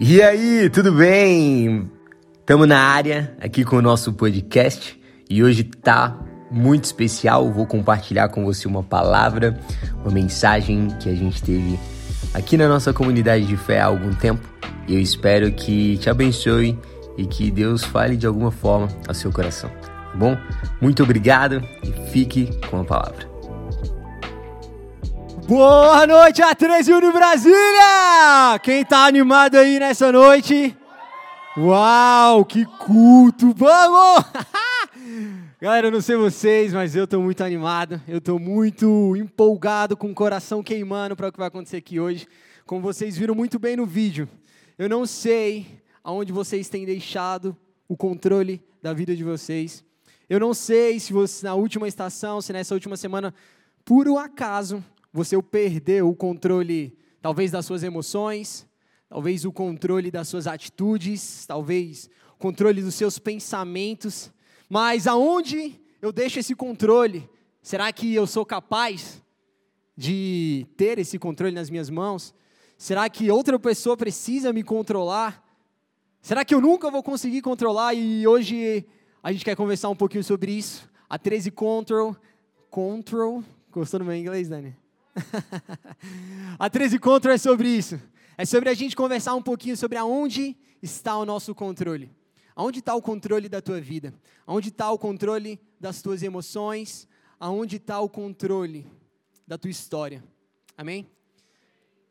E aí, tudo bem? Estamos na área aqui com o nosso podcast e hoje tá muito especial. Vou compartilhar com você uma palavra, uma mensagem que a gente teve aqui na nossa comunidade de fé há algum tempo. E eu espero que te abençoe e que Deus fale de alguma forma ao seu coração. Tá bom? Muito obrigado e fique com a palavra. Boa noite, A13 Uni Brasília! Quem tá animado aí nessa noite? Uau, que culto! Vamos! Galera, eu não sei vocês, mas eu tô muito animado. Eu tô muito empolgado, com o coração queimando para o que vai acontecer aqui hoje. Como vocês viram muito bem no vídeo, eu não sei aonde vocês têm deixado o controle da vida de vocês. Eu não sei se você, na última estação, se nessa última semana, por um acaso, você perdeu o controle, talvez, das suas emoções, talvez o controle das suas atitudes, talvez o controle dos seus pensamentos. Mas aonde eu deixo esse controle? Será que eu sou capaz de ter esse controle nas minhas mãos? Será que outra pessoa precisa me controlar? Será que eu nunca vou conseguir controlar? E hoje a gente quer conversar um pouquinho sobre isso. A 13 Control. Control. Gostou do meu inglês, Dani? a 13 Control é sobre isso. É sobre a gente conversar um pouquinho sobre aonde está o nosso controle. Aonde está o controle da tua vida? Aonde está o controle das tuas emoções? Aonde está o controle da tua história? Amém?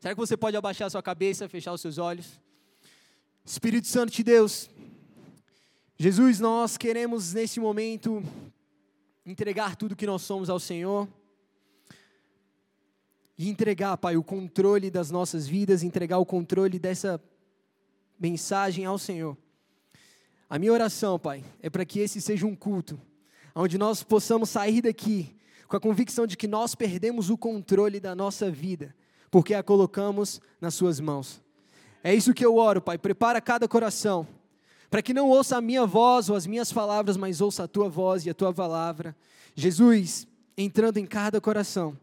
Será que você pode abaixar a sua cabeça, fechar os seus olhos? Espírito Santo de Deus, Jesus, nós queremos nesse momento entregar tudo que nós somos ao Senhor e entregar, Pai, o controle das nossas vidas, entregar o controle dessa mensagem ao Senhor. A minha oração, Pai, é para que esse seja um culto, onde nós possamos sair daqui com a convicção de que nós perdemos o controle da nossa vida, porque a colocamos nas Suas mãos. É isso que eu oro, Pai. Prepara cada coração, para que não ouça a minha voz ou as minhas palavras, mas ouça a Tua voz e a Tua palavra. Jesus, entrando em cada coração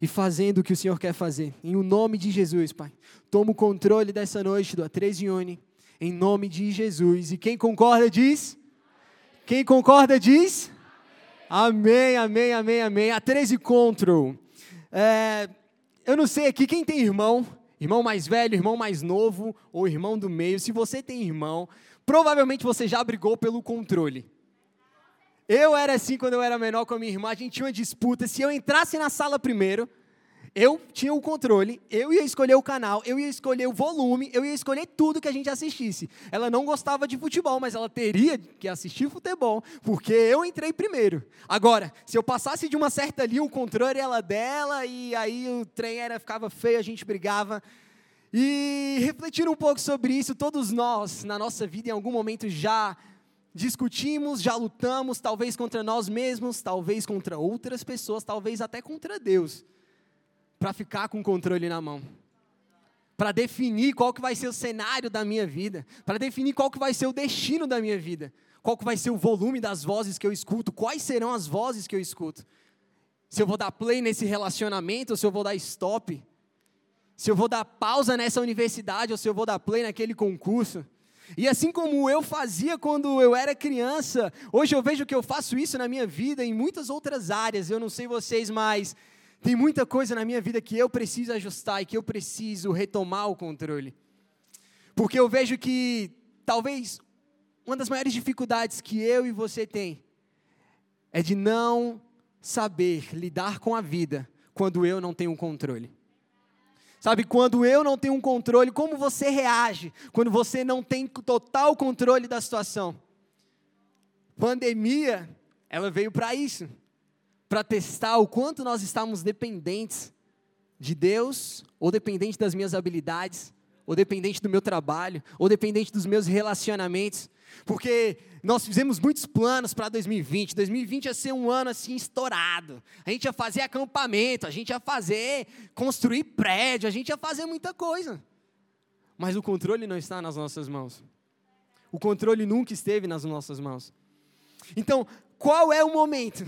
e fazendo o que o Senhor quer fazer. Em o nome de Jesus, Pai. Toma o controle dessa noite do A13 Uni, em nome de Jesus. E quem concorda diz? Quem concorda diz? Amém, amém, amém, amém. A13 Control. É, eu não sei aqui quem tem irmão, irmão mais velho, irmão mais novo ou irmão do meio. Se você tem irmão, provavelmente você já brigou pelo controle. Eu era assim quando eu era menor com a minha irmã, a gente tinha uma disputa. Se eu entrasse na sala primeiro, eu tinha o controle, eu ia escolher o canal, eu ia escolher o volume, eu ia escolher tudo que a gente assistisse. Ela não gostava de futebol, mas ela teria que assistir futebol, porque eu entrei primeiro. Agora, se eu passasse de uma certa linha, o controle era dela, e aí o trem era, ficava feio, a gente brigava. E refletindo um pouco sobre isso, todos nós, na nossa vida, em algum momento já discutimos, já lutamos, talvez contra nós mesmos, talvez contra outras pessoas, talvez até contra Deus, para ficar com o controle na mão. Para definir qual que vai ser o cenário da minha vida, para definir qual que vai ser o destino da minha vida, qual que vai ser o volume das vozes que eu escuto, quais serão as vozes que eu escuto. Se eu vou dar play nesse relacionamento ou se eu vou dar stop. Se eu vou dar pausa nessa universidade ou se eu vou dar play naquele concurso. E assim como eu fazia quando eu era criança, hoje eu vejo que eu faço isso na minha vida em muitas outras áreas. Eu não sei vocês, mas tem muita coisa na minha vida que eu preciso ajustar e que eu preciso retomar o controle. Porque eu vejo que talvez uma das maiores dificuldades que eu e você tem é de não saber lidar com a vida quando eu não tenho controle. Sabe, quando eu não tenho um controle, como você reage quando você não tem total controle da situação? Pandemia, ela veio para isso, para testar o quanto nós estamos dependentes de Deus, ou dependente das minhas habilidades, ou dependente do meu trabalho, ou dependente dos meus relacionamentos. Porque nós fizemos muitos planos para 2020. 2020 ia ser um ano assim estourado. A gente ia fazer acampamento, a gente ia fazer construir prédio, a gente ia fazer muita coisa. Mas o controle não está nas nossas mãos. O controle nunca esteve nas nossas mãos. Então, qual é o momento?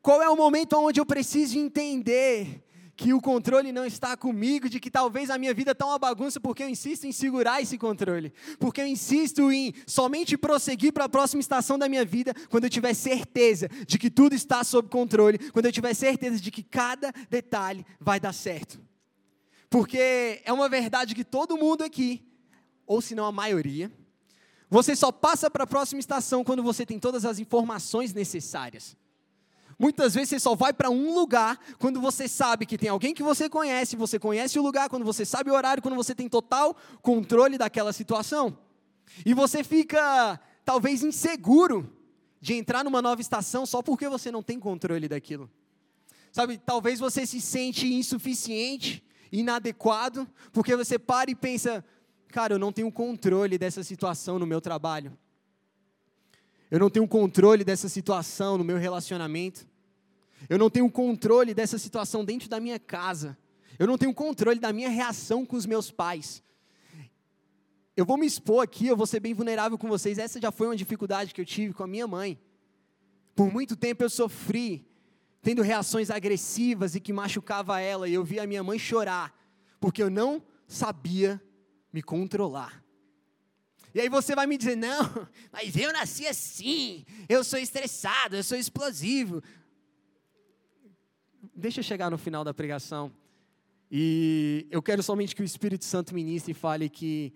Qual é o momento onde eu preciso entender que o controle não está comigo, de que talvez a minha vida está uma bagunça porque eu insisto em segurar esse controle, porque eu insisto em somente prosseguir para a próxima estação da minha vida quando eu tiver certeza de que tudo está sob controle, quando eu tiver certeza de que cada detalhe vai dar certo. Porque é uma verdade que todo mundo aqui, ou se não a maioria, você só passa para a próxima estação quando você tem todas as informações necessárias. Muitas vezes você só vai para um lugar quando você sabe que tem alguém que você conhece, você conhece o lugar, quando você sabe o horário, quando você tem total controle daquela situação. E você fica talvez inseguro de entrar numa nova estação só porque você não tem controle daquilo. Sabe, talvez você se sente insuficiente, inadequado, porque você para e pensa, cara, eu não tenho controle dessa situação no meu trabalho. Eu não tenho controle dessa situação no meu relacionamento. Eu não tenho controle dessa situação dentro da minha casa. Eu não tenho controle da minha reação com os meus pais. Eu vou me expor aqui, eu vou ser bem vulnerável com vocês. Essa já foi uma dificuldade que eu tive com a minha mãe. Por muito tempo eu sofri, tendo reações agressivas e que machucava ela, e eu via a minha mãe chorar, porque eu não sabia me controlar. E aí você vai me dizer: não, mas eu nasci assim, eu sou estressado, eu sou explosivo. Deixa eu chegar no final da pregação. E eu quero somente que o Espírito Santo ministre e fale que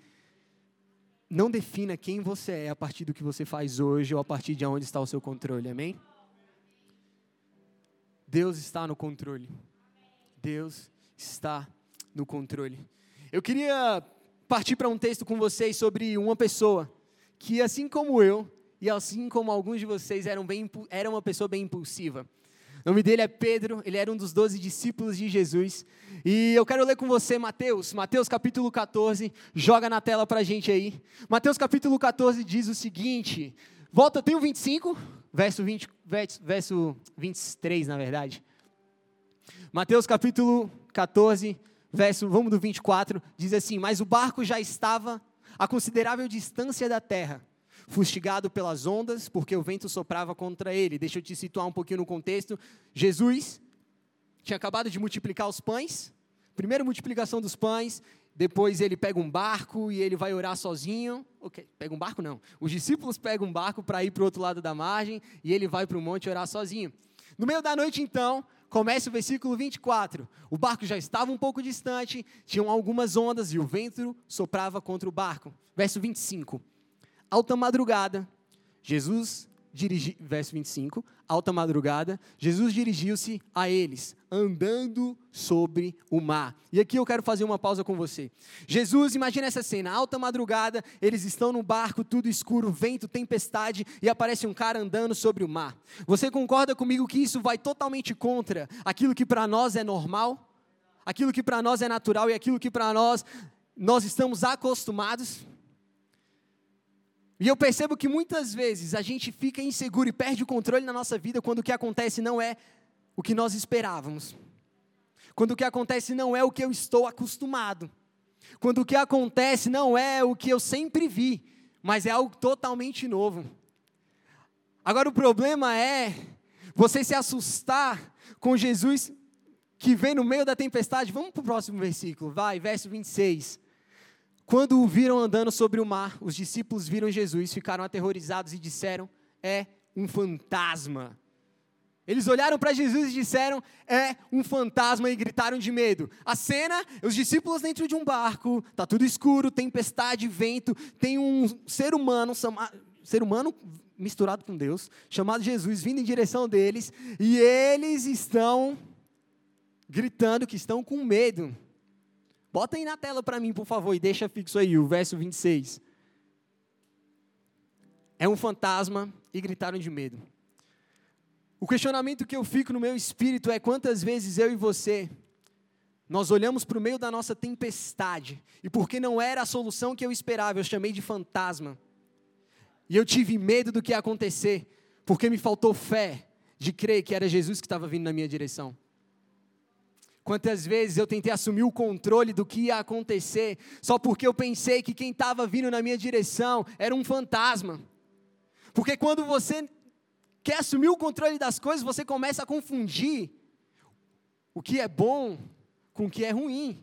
não defina quem você é a partir do que você faz hoje ou a partir de onde está o seu controle, amém? Deus está no controle. Deus está no controle. Eu queria partir para um texto com vocês sobre uma pessoa que, assim como eu, e assim como alguns de vocês, eram bem, era uma pessoa bem impulsiva. O nome dele é Pedro, ele era um dos doze discípulos de Jesus. E eu quero ler com você Mateus, Mateus capítulo 14, joga na tela para a gente aí. Mateus capítulo 14 diz o seguinte, volta, tem o 25, verso, 20, verso 23 na verdade. Mateus capítulo 14, verso, vamos do 24, diz assim: Mas o barco já estava a considerável distância da terra, fustigado pelas ondas, porque o vento soprava contra ele. Deixa eu te situar um pouquinho no contexto. Jesus tinha acabado de multiplicar os pães, primeira multiplicação dos pães, depois ele pega um barco e ele vai orar sozinho. Ok, pega um barco não. Os discípulos pegam um barco para ir para o outro lado da margem e ele vai para o monte orar sozinho. No meio da noite, então, começa o versículo 24. O barco já estava um pouco distante, tinham algumas ondas e o vento soprava contra o barco. Verso 25. Alta madrugada, Jesus dirigi, verso 25, alta madrugada, Jesus dirigiu-se a eles, andando sobre o mar. E aqui eu quero fazer uma pausa com você. Jesus, imagina essa cena, alta madrugada, eles estão no barco, tudo escuro, vento, tempestade, e aparece um cara andando sobre o mar. Você concorda comigo que isso vai totalmente contra aquilo que para nós é normal? Aquilo que para nós é natural e aquilo que para nós nós estamos acostumados? E eu percebo que muitas vezes a gente fica inseguro e perde o controle na nossa vida quando o que acontece não é o que nós esperávamos. Quando o que acontece não é o que eu estou acostumado. Quando o que acontece não é o que eu sempre vi, mas é algo totalmente novo. Agora o problema é você se assustar com Jesus que vem no meio da tempestade. Vamos para o próximo versículo, vai, verso 26. Quando o viram andando sobre o mar, os discípulos viram Jesus, ficaram aterrorizados e disseram: É um fantasma. Eles olharam para Jesus e disseram: É um fantasma e gritaram de medo. A cena: os discípulos dentro de um barco, tá tudo escuro, tempestade, vento, tem um ser humano, ser humano misturado com Deus, chamado Jesus, vindo em direção deles, e eles estão gritando que estão com medo. Bota aí na tela para mim, por favor, e deixa fixo aí o verso 26. É um fantasma e gritaram de medo. O questionamento que eu fico no meu espírito é quantas vezes eu e você nós olhamos para o meio da nossa tempestade e porque não era a solução que eu esperava, eu chamei de fantasma. E eu tive medo do que ia acontecer, porque me faltou fé de crer que era Jesus que estava vindo na minha direção. Quantas vezes eu tentei assumir o controle do que ia acontecer, só porque eu pensei que quem estava vindo na minha direção era um fantasma. Porque quando você quer assumir o controle das coisas, você começa a confundir o que é bom com o que é ruim.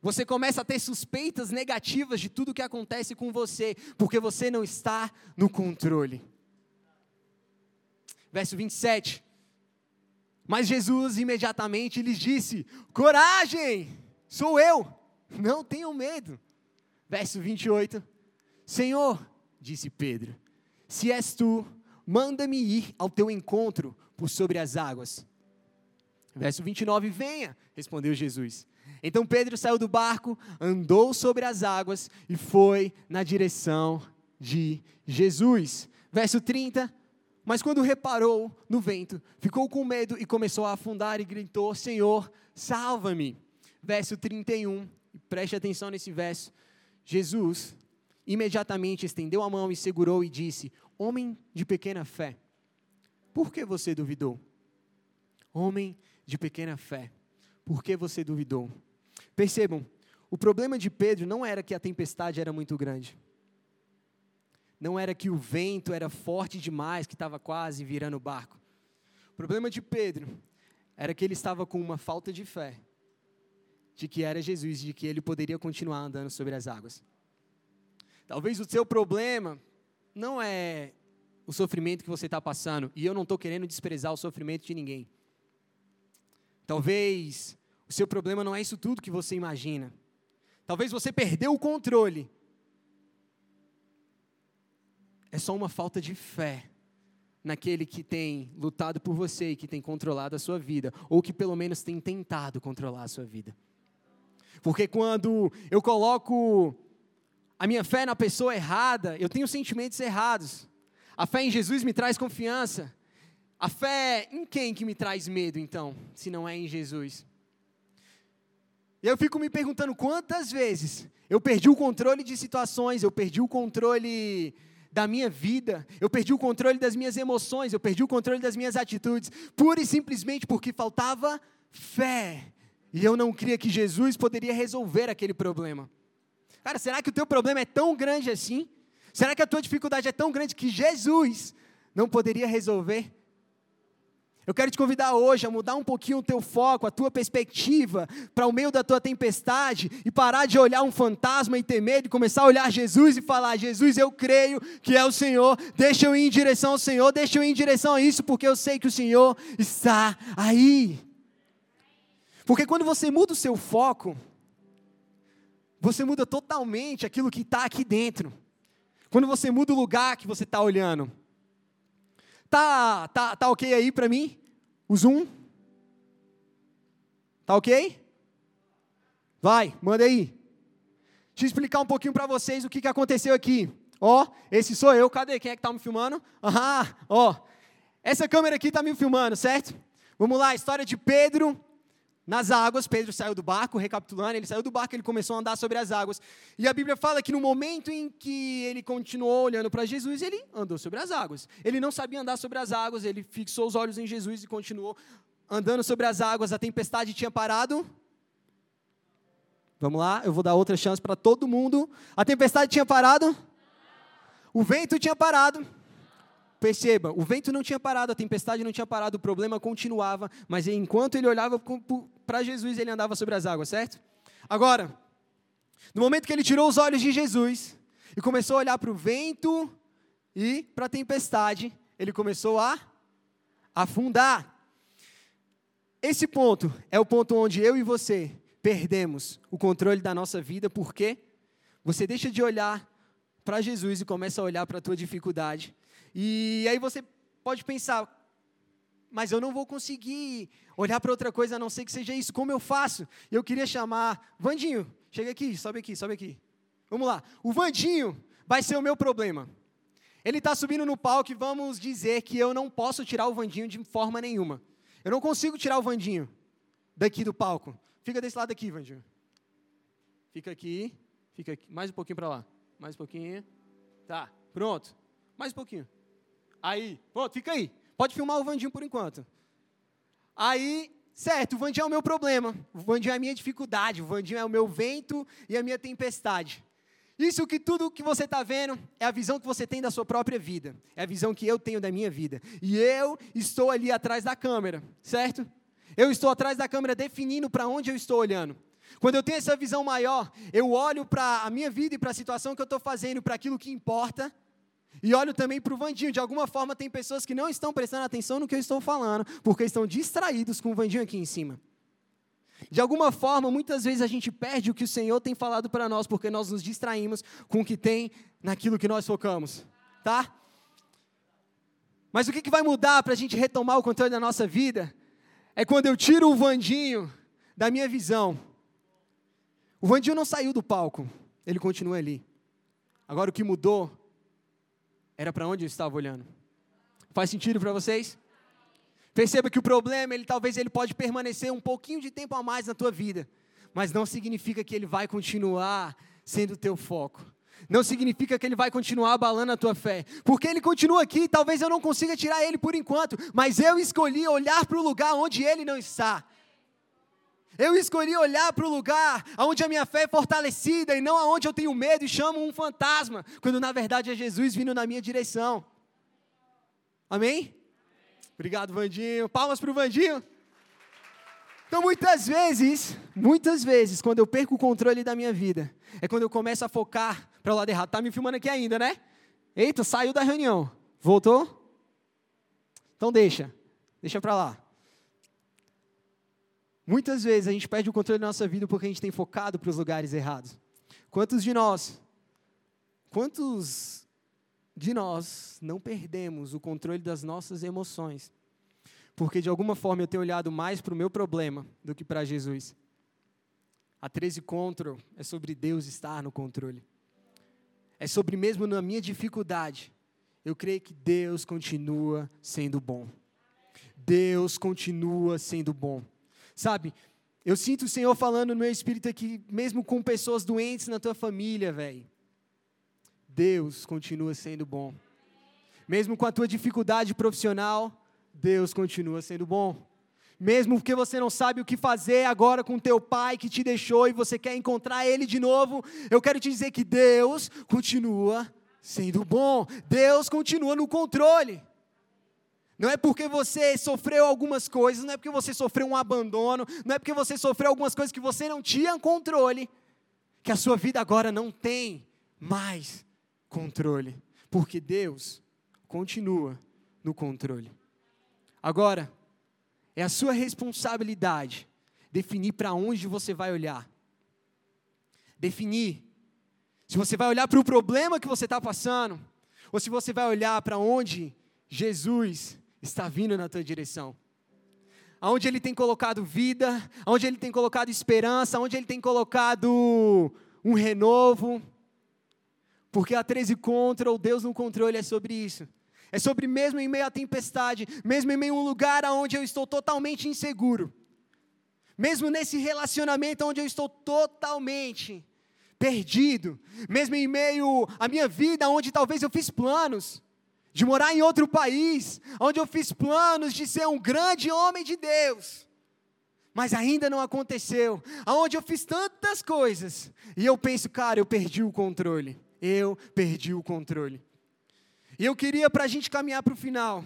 Você começa a ter suspeitas negativas de tudo que acontece com você, porque você não está no controle. Verso 27. Mas Jesus imediatamente lhes disse: Coragem, sou eu, não tenham medo. Verso 28. Senhor, disse Pedro, se és tu, manda-me ir ao teu encontro por sobre as águas. Verso 29, venha, respondeu Jesus. Então Pedro saiu do barco, andou sobre as águas e foi na direção de Jesus. Verso 30. Mas quando reparou no vento, ficou com medo e começou a afundar e gritou: Senhor, salva-me. Verso 31. Preste atenção nesse verso. Jesus imediatamente estendeu a mão e segurou e disse: Homem de pequena fé, por que você duvidou? Homem de pequena fé, por que você duvidou? Percebam, o problema de Pedro não era que a tempestade era muito grande. Não era que o vento era forte demais, que estava quase virando o barco. O problema de Pedro era que ele estava com uma falta de fé de que era Jesus, de que ele poderia continuar andando sobre as águas. Talvez o seu problema não é o sofrimento que você está passando, e eu não estou querendo desprezar o sofrimento de ninguém. Talvez o seu problema não é isso tudo que você imagina. Talvez você perdeu o controle. É só uma falta de fé naquele que tem lutado por você e que tem controlado a sua vida, ou que pelo menos tem tentado controlar a sua vida. Porque quando eu coloco a minha fé na pessoa errada, eu tenho sentimentos errados. A fé em Jesus me traz confiança. A fé em quem que me traz medo, então, se não é em Jesus? E eu fico me perguntando quantas vezes eu perdi o controle de situações, eu perdi o controle da minha vida, eu perdi o controle das minhas emoções, eu perdi o controle das minhas atitudes, pura e simplesmente porque faltava fé. E eu não cria que Jesus poderia resolver aquele problema. Cara, será que o teu problema é tão grande assim? Será que a tua dificuldade é tão grande que Jesus não poderia resolver? Eu quero te convidar hoje a mudar um pouquinho o teu foco, a tua perspectiva para o meio da tua tempestade e parar de olhar um fantasma e ter medo e começar a olhar Jesus e falar: Jesus, eu creio que é o Senhor, deixa eu ir em direção ao Senhor, deixa eu ir em direção a isso, porque eu sei que o Senhor está aí. Porque quando você muda o seu foco, você muda totalmente aquilo que está aqui dentro. Quando você muda o lugar que você está olhando. Tá, tá, tá ok aí para mim? O zoom? Tá ok? Vai, manda aí. Deixa eu explicar um pouquinho para vocês o que, que aconteceu aqui. Ó, esse sou eu. Cadê? Quem é que está me filmando? Aham, ó. Essa câmera aqui está me filmando, certo? Vamos lá, história de Pedro nas águas. Pedro saiu do barco, recapitulando, ele saiu do barco, ele começou a andar sobre as águas. E a Bíblia fala que no momento em que ele continuou olhando para Jesus, ele andou sobre as águas. Ele não sabia andar sobre as águas, ele fixou os olhos em Jesus e continuou andando sobre as águas. A tempestade tinha parado. Vamos lá, eu vou dar outra chance para todo mundo. A tempestade tinha parado? O vento tinha parado. Perceba, o vento não tinha parado, a tempestade não tinha parado, o problema continuava, mas enquanto ele olhava para Jesus, ele andava sobre as águas, certo? Agora, no momento que ele tirou os olhos de Jesus e começou a olhar para o vento e para a tempestade, ele começou a afundar. Esse ponto é o ponto onde eu e você perdemos o controle da nossa vida, porque você deixa de olhar para Jesus e começa a olhar para a tua dificuldade. E aí você pode pensar, mas eu não vou conseguir olhar para outra coisa a não ser que seja isso. Como eu faço? Eu queria chamar Vandinho. Chega aqui, sobe aqui, sobe aqui. Vamos lá. O Vandinho vai ser o meu problema. Ele está subindo no palco e vamos dizer que eu não posso tirar o Vandinho de forma nenhuma. Eu não consigo tirar o Vandinho daqui do palco. Fica desse lado aqui, Vandinho. Fica aqui, fica aqui. Mais um pouquinho para lá. Mais um pouquinho. Tá, pronto. Mais um pouquinho. Aí, pronto, fica aí. Pode filmar o Vandinho por enquanto. Aí, certo, o Vandinho é o meu problema. O Vandinho é a minha dificuldade. O Vandinho é o meu vento e a minha tempestade. Isso que tudo que você está vendo é a visão que você tem da sua própria vida. É a visão que eu tenho da minha vida. E eu estou ali atrás da câmera, certo? eu estou atrás da câmera definindo para onde eu estou olhando. Quando eu tenho essa visão maior, eu olho para a minha vida e para a situação que eu estou fazendo, para aquilo que importa, e olho também para o Vandinho. De alguma forma, tem pessoas que não estão prestando atenção no que eu estou falando, porque estão distraídos com o Vandinho aqui em cima. De alguma forma, muitas vezes a gente perde o que o Senhor tem falado para nós, porque nós nos distraímos com o que tem naquilo que nós focamos, tá? Mas o que, que vai mudar para a gente retomar o controle da nossa vida? É quando eu tiro o Vandinho da minha visão. O Vandinho não saiu do palco, ele continua ali. Agora o que mudou era para onde eu estava olhando. Faz sentido para vocês? Perceba que o problema, ele talvez ele pode permanecer um pouquinho de tempo a mais na tua vida, mas não significa que ele vai continuar sendo o teu foco. Não significa que ele vai continuar abalando a tua fé. Porque ele continua aqui, talvez eu não consiga tirar ele por enquanto, mas eu escolhi olhar para o lugar onde ele não está. Eu escolhi olhar para o lugar onde a minha fé é fortalecida e não aonde eu tenho medo e chamo um fantasma, quando na verdade é Jesus vindo na minha direção. Amém? Obrigado, Vandinho. Palmas para o Vandinho. Então, muitas vezes, muitas vezes, quando eu perco o controle da minha vida, é quando eu começo a focar para o lado errado. Tá me filmando aqui ainda, né? Eita, saiu da reunião. Voltou? Então deixa. Deixa para lá. Muitas vezes a gente perde o controle da nossa vida porque a gente tem focado para os lugares errados. Quantos de nós, quantos de nós não perdemos o controle das nossas emoções? Porque de alguma forma eu tenho olhado mais para o meu problema do que para Jesus. A 13 Control é sobre Deus estar no controle. É sobre mesmo na minha dificuldade, eu creio que Deus continua sendo bom. Deus continua sendo bom. Sabe, eu sinto o Senhor falando no meu espírito aqui, mesmo com pessoas doentes na tua família, velho. Deus continua sendo bom. Mesmo com a tua dificuldade profissional, Deus continua sendo bom. Mesmo porque você não sabe o que fazer agora com teu pai que te deixou e você quer encontrar ele de novo, eu quero te dizer que Deus continua sendo bom. Deus continua no controle. Não é porque você sofreu algumas coisas, não é porque você sofreu um abandono, não é porque você sofreu algumas coisas que você não tinha controle, que a sua vida agora não tem mais controle. Porque Deus continua no controle. Agora, é a sua responsabilidade definir para onde você vai olhar. Definir se você vai olhar para o problema que você está passando, ou se você vai olhar para onde Jesus está vindo na tua direção. Aonde Ele tem colocado vida, aonde Ele tem colocado esperança, aonde Ele tem colocado um renovo. Porque a 13 contra, o Deus no controle é sobre isso. É sobre mesmo em meio à tempestade, mesmo em meio a um lugar onde eu estou totalmente inseguro. Mesmo nesse relacionamento onde eu estou totalmente perdido, mesmo em meio à minha vida onde talvez eu fiz planos, de morar em outro país, onde eu fiz planos de ser um grande homem de Deus, mas ainda não aconteceu, aonde eu fiz tantas coisas, e eu penso, cara, eu perdi o controle, eu perdi o controle. E eu queria, para a gente caminhar para o final,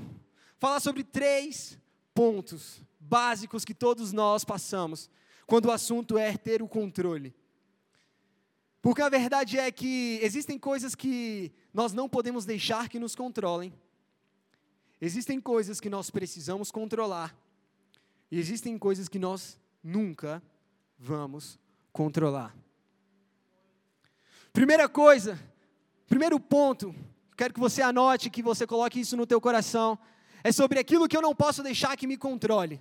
falar sobre três pontos básicos que todos nós passamos, quando o assunto é ter o controle. Porque a verdade é que existem coisas que nós não podemos deixar que nos controlem. Existem coisas que nós precisamos controlar. E existem coisas que nós nunca vamos controlar. Primeira coisa, primeiro ponto, quero que você anote, que você coloque isso no teu coração, é sobre aquilo que eu não posso deixar que me controle.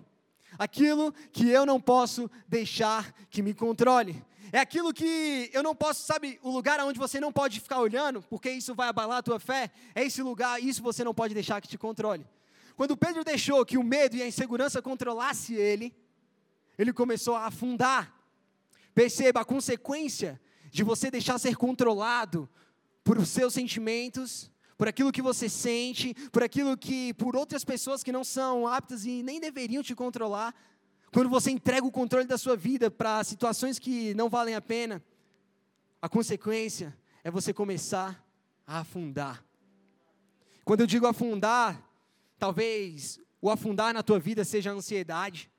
Aquilo que eu não posso deixar que me controle. É aquilo que eu não posso, sabe, o lugar onde você não pode ficar olhando, porque isso vai abalar a tua fé, é esse lugar, isso você não pode deixar que te controle. Quando Pedro deixou que o medo e a insegurança controlasse ele, ele começou a afundar. Perceba a consequência de você deixar ser controlado por os seus sentimentos, por aquilo que você sente, por aquilo que por outras pessoas que não são aptas e nem deveriam te controlar, quando você entrega o controle da sua vida para situações que não valem a pena, a consequência é você começar a afundar. Quando eu digo afundar, talvez o afundar na tua vida seja a ansiedade,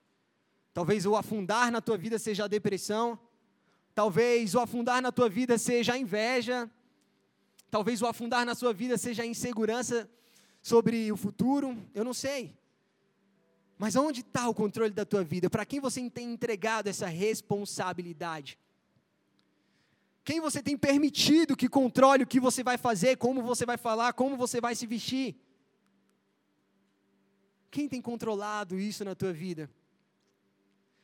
Talvez o afundar na tua vida seja a depressão. Talvez o afundar na tua vida seja a inveja. Talvez o afundar na sua vida seja a insegurança sobre o futuro. Eu não sei. Mas onde está o controle da tua vida? Para quem você tem entregado essa responsabilidade? Quem você tem permitido que controle o que você vai fazer, como você vai falar, como você vai se vestir? Quem tem controlado isso na tua vida?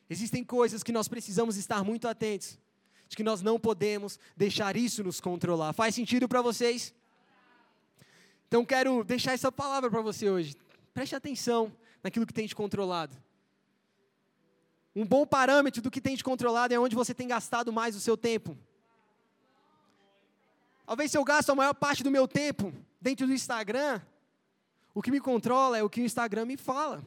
Existem coisas que nós precisamos estar muito atentos, de que nós não podemos deixar isso nos controlar. Faz sentido para vocês? Então quero deixar essa palavra para você hoje. Preste atenção naquilo que tem te controlado. Um bom parâmetro do que tem te controlado é onde você tem gastado mais o seu tempo. Talvez se eu gasto a maior parte do meu tempo dentro do Instagram, o que me controla é o que o Instagram me fala.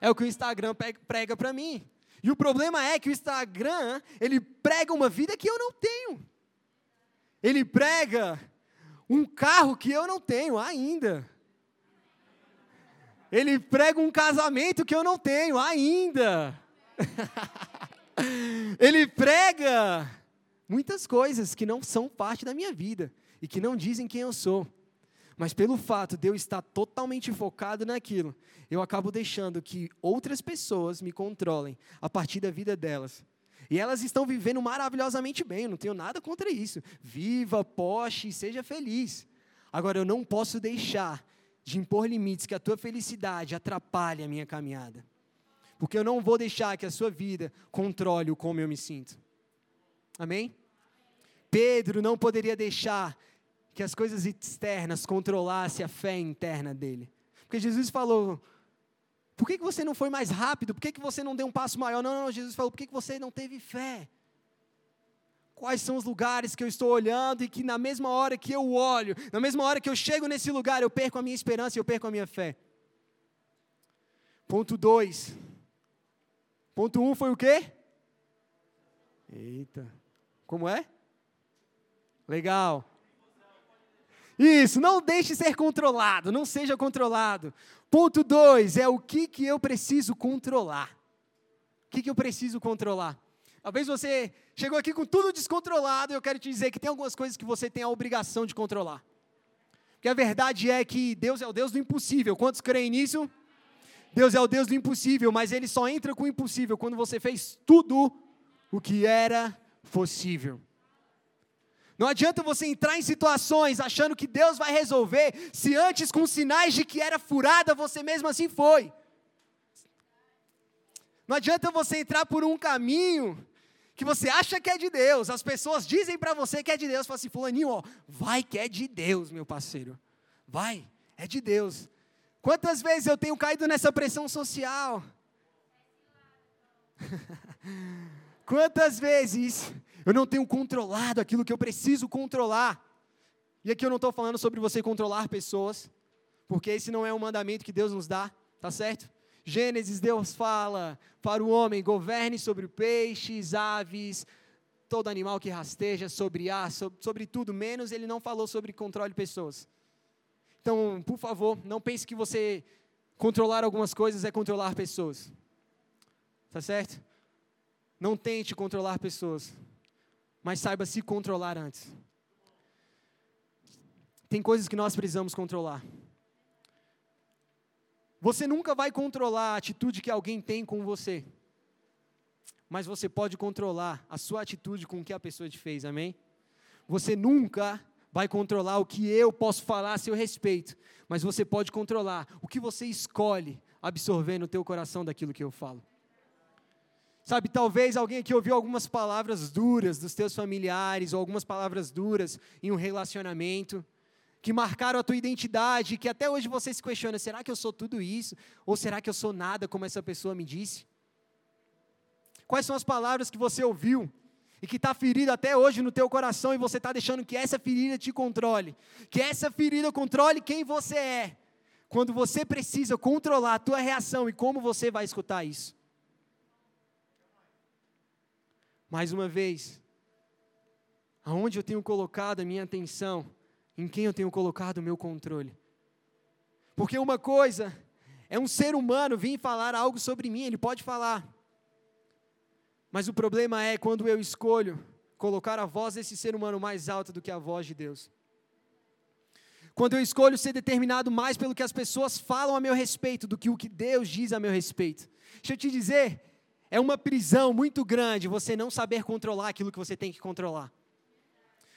É o que o Instagram prega para mim. E o problema é que o Instagram, ele prega uma vida que eu não tenho. Ele prega um carro que eu não tenho ainda. Ele prega um casamento que eu não tenho ainda. ele prega muitas coisas que não são parte da minha vida e que não dizem quem eu sou. Mas pelo fato de eu estar totalmente focado naquilo, eu acabo deixando que outras pessoas me controlem a partir da vida delas. E elas estão vivendo maravilhosamente bem, eu não tenho nada contra isso. Viva, poste, seja feliz. Agora, eu não posso deixar de impor limites que a tua felicidade atrapalhe a minha caminhada. Porque eu não vou deixar que a sua vida controle o como eu me sinto. Amém? Pedro não poderia deixar que as coisas externas controlassem a fé interna dele. Porque Jesus falou: por que, que você não foi mais rápido? Por que, que você não deu um passo maior? Não, não, Jesus falou: por que, que você não teve fé? Quais são os lugares que eu estou olhando e que na mesma hora que eu olho, na mesma hora que eu chego nesse lugar, eu perco a minha esperança e eu perco a minha fé? Ponto 2. Ponto 1 um foi o quê? Eita. Como é? Legal. Isso, não deixe ser controlado, não seja controlado. Ponto 2 é o que, que eu preciso controlar. O que, que eu preciso controlar? Talvez você chegou aqui com tudo descontrolado e eu quero te dizer que tem algumas coisas que você tem a obrigação de controlar. Porque a verdade é que Deus é o Deus do impossível. Quantos creem nisso? Deus é o Deus do impossível, mas Ele só entra com o impossível quando você fez tudo o que era possível. Não adianta você entrar em situações achando que Deus vai resolver, se antes, com sinais de que era furada, você mesmo assim foi. Não adianta você entrar por um caminho que você acha que é de Deus, as pessoas dizem para você que é de Deus, fala assim, fulaninho, ó, vai que é de Deus, meu parceiro, vai, é de Deus. Quantas vezes eu tenho caído nessa pressão social? Quantas vezes eu não tenho controlado aquilo que eu preciso controlar. E aqui eu não estou falando sobre você controlar pessoas, porque esse não é um mandamento que Deus nos dá, tá certo? Gênesis, Deus fala para o homem: governe sobre peixes, aves, todo animal que rasteja, sobre ar, sobre, sobre tudo, menos ele não falou sobre controle de pessoas. Então, por favor, não pense que você controlar algumas coisas é controlar pessoas. Tá certo? Não tente controlar pessoas mas saiba se controlar antes. Tem coisas que nós precisamos controlar. Você nunca vai controlar a atitude que alguém tem com você, mas você pode controlar a sua atitude com o que a pessoa te fez, amém? Você nunca vai controlar o que eu posso falar a seu respeito, mas você pode controlar o que você escolhe absorver no teu coração daquilo que eu falo. Sabe, talvez alguém aqui ouviu algumas palavras duras dos teus familiares, ou algumas palavras duras em um relacionamento, que marcaram a tua identidade, que até hoje você se questiona: será que eu sou tudo isso? Ou será que eu sou nada, como essa pessoa me disse? Quais são as palavras que você ouviu e que está ferida até hoje no teu coração e você está deixando que essa ferida te controle? Que essa ferida controle quem você é, quando você precisa controlar a tua reação e como você vai escutar isso? Mais uma vez, aonde eu tenho colocado a minha atenção, em quem eu tenho colocado o meu controle. Porque uma coisa é um ser humano vir falar algo sobre mim, ele pode falar. Mas o problema é quando eu escolho colocar a voz desse ser humano mais alta do que a voz de Deus. Quando eu escolho ser determinado mais pelo que as pessoas falam a meu respeito do que o que Deus diz a meu respeito. Deixa eu te dizer, é uma prisão muito grande você não saber controlar aquilo que você tem que controlar.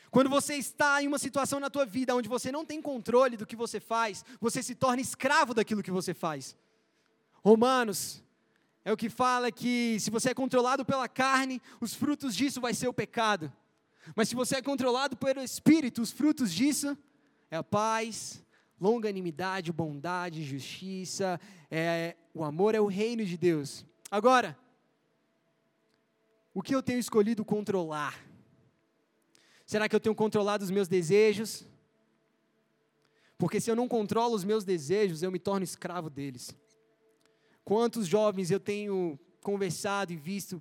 Quando você está em uma situação na tua vida onde você não tem controle do que você faz, você se torna escravo daquilo que você faz. Romanos é o que fala que se você é controlado pela carne, os frutos disso vai ser o pecado. Mas se você é controlado pelo espírito, os frutos disso é a paz, longanimidade, bondade, justiça, é, o amor é o reino de Deus. Agora, o que eu tenho escolhido controlar? Será que eu tenho controlado os meus desejos? Porque se eu não controlo os meus desejos, eu me torno escravo deles. Quantos jovens eu tenho conversado e visto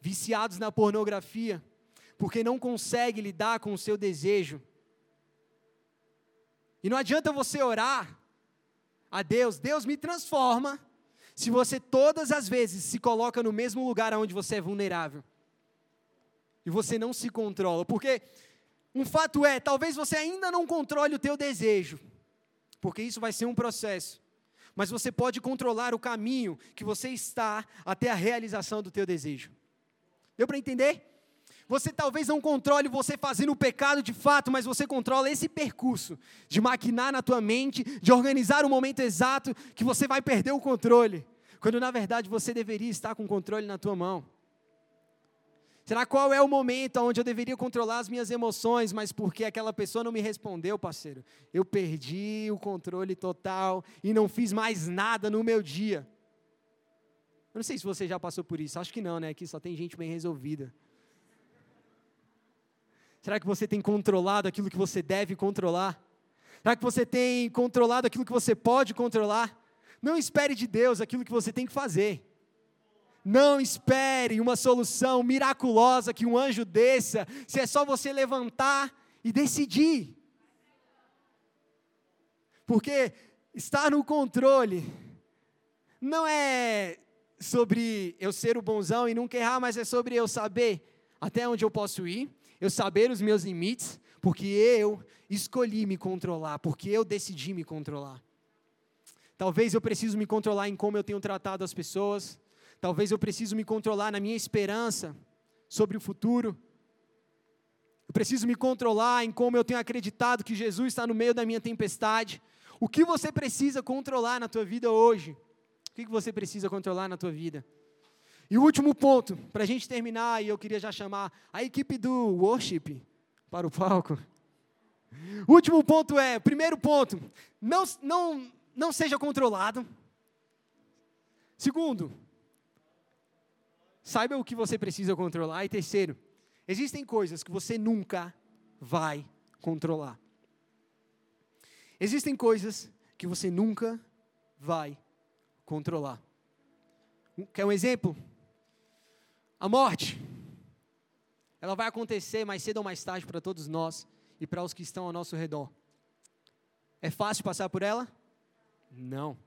viciados na pornografia, porque não consegue lidar com o seu desejo e não adianta você orar a Deus, Deus me transforma, se você todas as vezes se coloca no mesmo lugar onde você é vulnerável. E você não se controla, porque um fato é, talvez você ainda não controle o teu desejo, porque isso vai ser um processo. Mas você pode controlar o caminho que você está até a realização do teu desejo. Deu para entender? Você talvez não controle você fazendo o pecado de fato, mas você controla esse percurso de maquinar na tua mente, de organizar o momento exato que você vai perder o controle, quando na verdade você deveria estar com o controle na tua mão. Será qual é o momento onde eu deveria controlar as minhas emoções, mas porque aquela pessoa não me respondeu, parceiro? Eu perdi o controle total e não fiz mais nada no meu dia. Eu não sei se você já passou por isso, acho que não, né? Aqui só tem gente bem resolvida. Será que você tem controlado aquilo que você deve controlar? Será que você tem controlado aquilo que você pode controlar? Não espere de Deus aquilo que você tem que fazer. Não espere uma solução miraculosa que um anjo desça, se é só você levantar e decidir. Porque estar no controle não é sobre eu ser o bonzão e nunca errar, mas é sobre eu saber até onde eu posso ir, eu saber os meus limites, porque eu escolhi me controlar, porque eu decidi me controlar. Talvez eu preciso me controlar em como eu tenho tratado as pessoas, talvez eu preciso me controlar na minha esperança sobre o futuro. Eu preciso me controlar em como eu tenho acreditado que Jesus está no meio da minha tempestade. O que você precisa controlar na tua vida hoje? O que você precisa controlar na tua vida? E o último ponto, para a gente terminar, e eu queria já chamar a equipe do worship para o palco. O último ponto é, primeiro ponto, não, não, não seja controlado. Segundo, saiba o que você precisa controlar. E terceiro, existem coisas que você nunca vai controlar. Existem coisas que você nunca vai controlar. Quer um exemplo? A morte, ela vai acontecer mais cedo ou mais tarde para todos nós e para os que estão ao nosso redor. É fácil passar por ela? Não.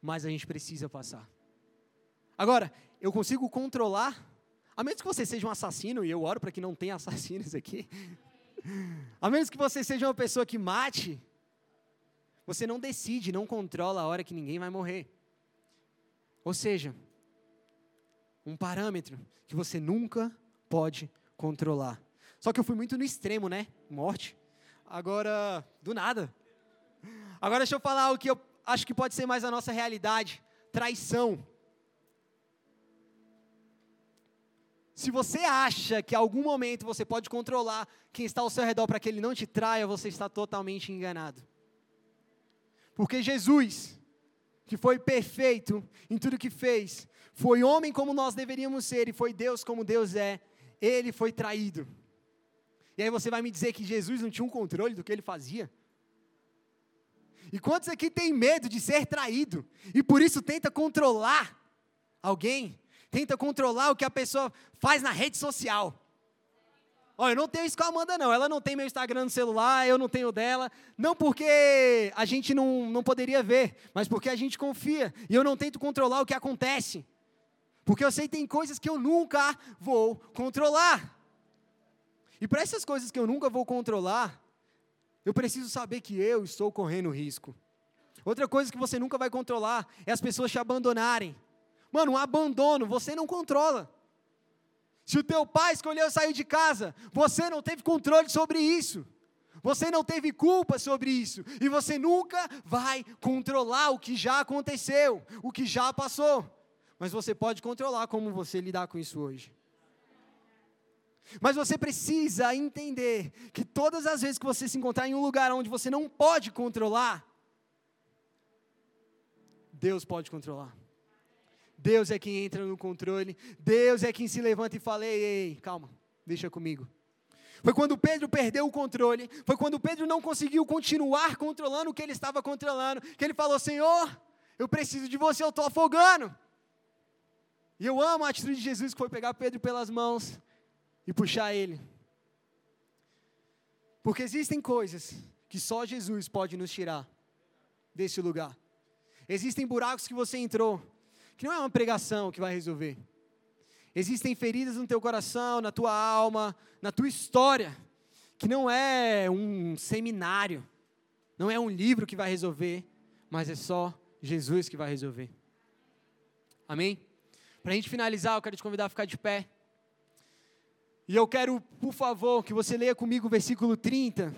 Mas a gente precisa passar. Agora, eu consigo controlar, a menos que você seja um assassino, e eu oro para que não tenha assassinos aqui. A menos que você seja uma pessoa que mate, você não decide, não controla a hora que ninguém vai morrer. Ou seja, um parâmetro que você nunca pode controlar. Só que eu fui muito no extremo, né? Morte. Agora, do nada. Agora deixa eu falar o que eu acho que pode ser mais a nossa realidade: traição. Se você acha que em algum momento você pode controlar quem está ao seu redor para que ele não te traia, você está totalmente enganado. Porque Jesus, que foi perfeito em tudo que fez, foi homem como nós deveríamos ser e foi Deus como Deus é, ele foi traído. E aí você vai me dizer que Jesus não tinha um controle do que ele fazia? E quantos aqui tem medo de ser traído e por isso tenta controlar alguém? Tenta controlar o que a pessoa faz na rede social. Olha, eu não tenho isso com a Amanda, não. Ela não tem meu Instagram no celular, eu não tenho dela. Não porque a gente não, não poderia ver, mas porque a gente confia. E eu não tento controlar o que acontece. Porque eu sei que tem coisas que eu nunca vou controlar. E para essas coisas que eu nunca vou controlar, eu preciso saber que eu estou correndo risco. Outra coisa que você nunca vai controlar é as pessoas te abandonarem. Mano, um abandono você não controla. Se o teu pai escolheu sair de casa, você não teve controle sobre isso. Você não teve culpa sobre isso. E você nunca vai controlar o que já aconteceu, o que já passou. Mas você pode controlar como você lidar com isso hoje. Mas você precisa entender que todas as vezes que você se encontrar em um lugar onde você não pode controlar, Deus pode controlar. Deus é quem entra no controle. Deus é quem se levanta e fala: ei, ei, calma, deixa comigo. Foi quando Pedro perdeu o controle, foi quando Pedro não conseguiu continuar controlando o que ele estava controlando, que ele falou: Senhor, eu preciso de você, eu estou afogando. E eu amo a atitude de Jesus que foi pegar Pedro pelas mãos e puxar ele. Porque existem coisas que só Jesus pode nos tirar desse lugar. Existem buracos que você entrou, que não é uma pregação que vai resolver. Existem feridas no teu coração, na tua alma, na tua história, que não é um seminário, não é um livro que vai resolver, mas é só Jesus que vai resolver. Amém? Para a gente finalizar, eu quero te convidar a ficar de pé. E eu quero, por favor, que você leia comigo o versículo 30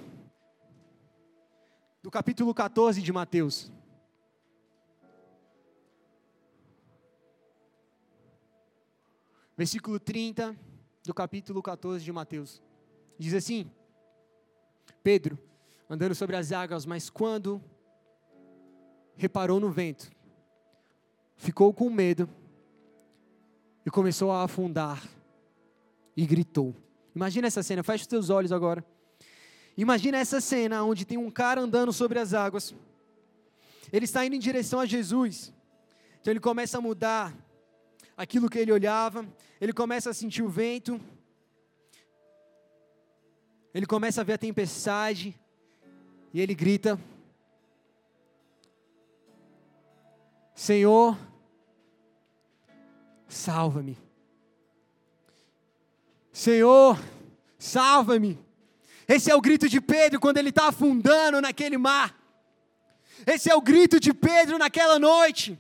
do capítulo 14 de Mateus. Versículo 30 do capítulo 14 de Mateus. Diz assim: Pedro, andando sobre as águas, mas quando reparou no vento, ficou com medo e começou a afundar e gritou. Imagina essa cena, fecha os teus olhos agora. Imagina essa cena onde tem um cara andando sobre as águas. Ele está indo em direção a Jesus. Então ele começa a mudar aquilo que ele olhava, ele começa a sentir o vento, ele começa a ver a tempestade, e ele grita: Senhor, salva-me. Senhor, salva-me. Esse é o grito de Pedro quando ele está afundando naquele mar. Esse é o grito de Pedro naquela noite.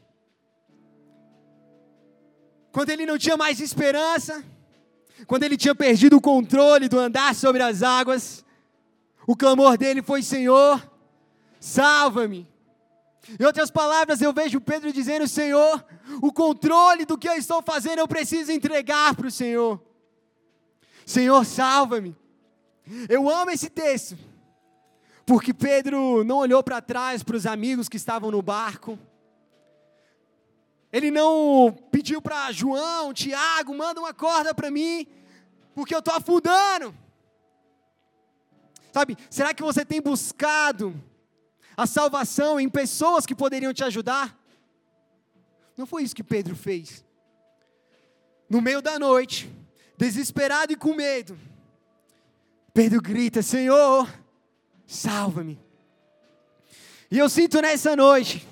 Quando ele não tinha mais esperança, quando ele tinha perdido o controle do andar sobre as águas, o clamor dele foi: Senhor, salva-me. Em outras palavras, eu vejo Pedro dizendo: Senhor, o controle do que eu estou fazendo eu preciso entregar para o Senhor. Senhor, salva-me. Eu amo esse texto, porque Pedro não olhou para trás para os amigos que estavam no barco. Ele não pediu para João, Tiago, manda uma corda para mim, porque eu estou afundando. Sabe, será que você tem buscado a salvação em pessoas que poderiam te ajudar? Não foi isso que Pedro fez. No meio da noite, desesperado e com medo, Pedro grita: Senhor, salva-me. E eu sinto nessa noite,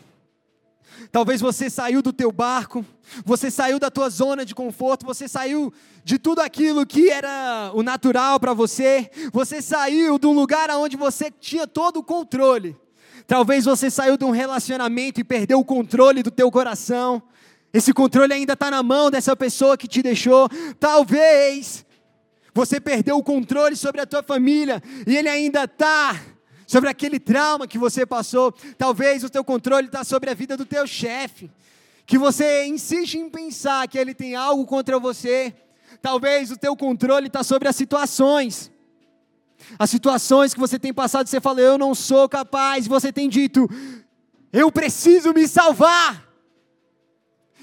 talvez você saiu do teu barco, você saiu da tua zona de conforto, você saiu de tudo aquilo que era o natural para você, você saiu de um lugar onde você tinha todo o controle. Talvez você saiu de um relacionamento e perdeu o controle do teu coração. Esse controle ainda está na mão dessa pessoa que te deixou. Talvez você perdeu o controle sobre a tua família e ele ainda está sobre aquele trauma que você passou. Talvez o teu controle está sobre a vida do teu chefe, que você insiste em pensar que ele tem algo contra você. Talvez o teu controle está sobre as situações. As situações que você tem passado, você fala, eu não sou capaz. Você tem dito, eu preciso me salvar.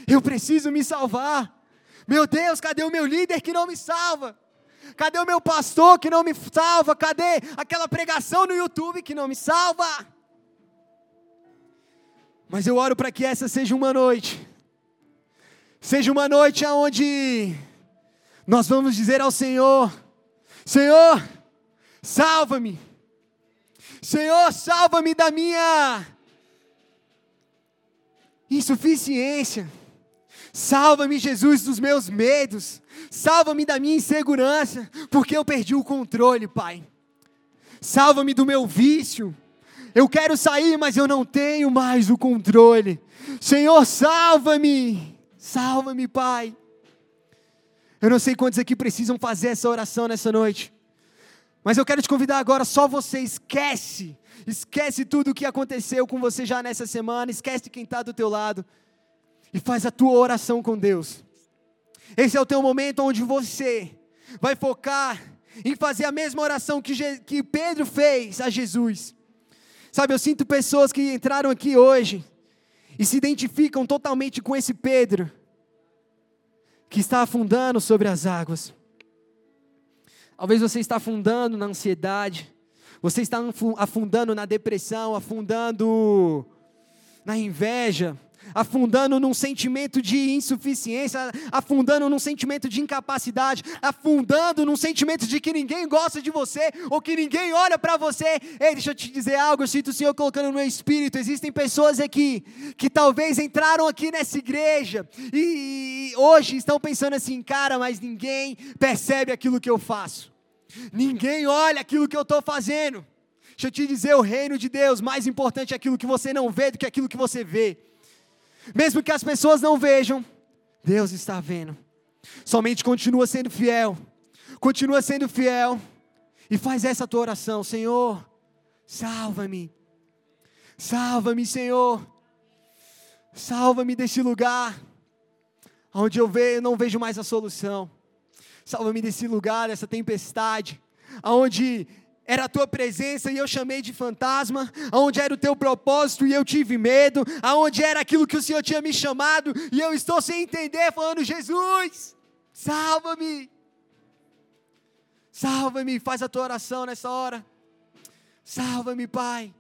Eu preciso me salvar. Meu Deus, cadê o meu líder que não me salva? Cadê o meu pastor que não me salva? Cadê aquela pregação no YouTube que não me salva? Mas eu oro para que essa seja uma noite, seja uma noite onde nós vamos dizer ao Senhor: Senhor, salva-me. Senhor, salva-me da minha insuficiência. Salva-me, Jesus, dos meus medos. Salva-me da minha insegurança, porque eu perdi o controle, Pai. Salva-me do meu vício. Eu quero sair, mas eu não tenho mais o controle. Senhor, salva-me. Salva-me, Pai. Eu não sei quantos aqui precisam fazer essa oração nessa noite. Mas eu quero te convidar agora, só você esquece. Esquece tudo o que aconteceu com você já nessa semana, esquece quem está do teu lado e faz a tua oração com Deus. Esse é o teu momento onde você vai focar em fazer a mesma oração que, Je que Pedro fez a Jesus. Sabe, eu sinto pessoas que entraram aqui hoje e se identificam totalmente com esse Pedro que está afundando sobre as águas. Talvez você está afundando na ansiedade, você está afundando na depressão, afundando na inveja, afundando num sentimento de insuficiência, afundando num sentimento de incapacidade, afundando num sentimento de que ninguém gosta de você ou que ninguém olha para você. Ei, deixa eu te dizer algo, eu sinto o Senhor colocando no meu espírito. Existem pessoas aqui que talvez entraram aqui nessa igreja e, hoje estão pensando assim, cara, mas ninguém percebe aquilo que eu faço. Ninguém olha aquilo que eu estou fazendo. Deixa eu te dizer, o reino de Deus, mais importante é aquilo que você não vê do que aquilo que você vê. Mesmo que as pessoas não vejam, Deus está vendo. Somente continua sendo fiel. Continua sendo fiel. E faz essa tua oração, Senhor, salva-me. Salva-me, Senhor. Salva-me desse lugar onde eu, ve, eu não vejo mais a solução. Salva-me desse lugar, dessa tempestade, aonde era a tua presença e eu chamei de fantasma, aonde era o teu propósito e eu tive medo, aonde era aquilo que o Senhor tinha me chamado e eu estou sem entender, falando: Jesus, salva-me, salva-me, faz a tua oração nessa hora, salva-me, Pai.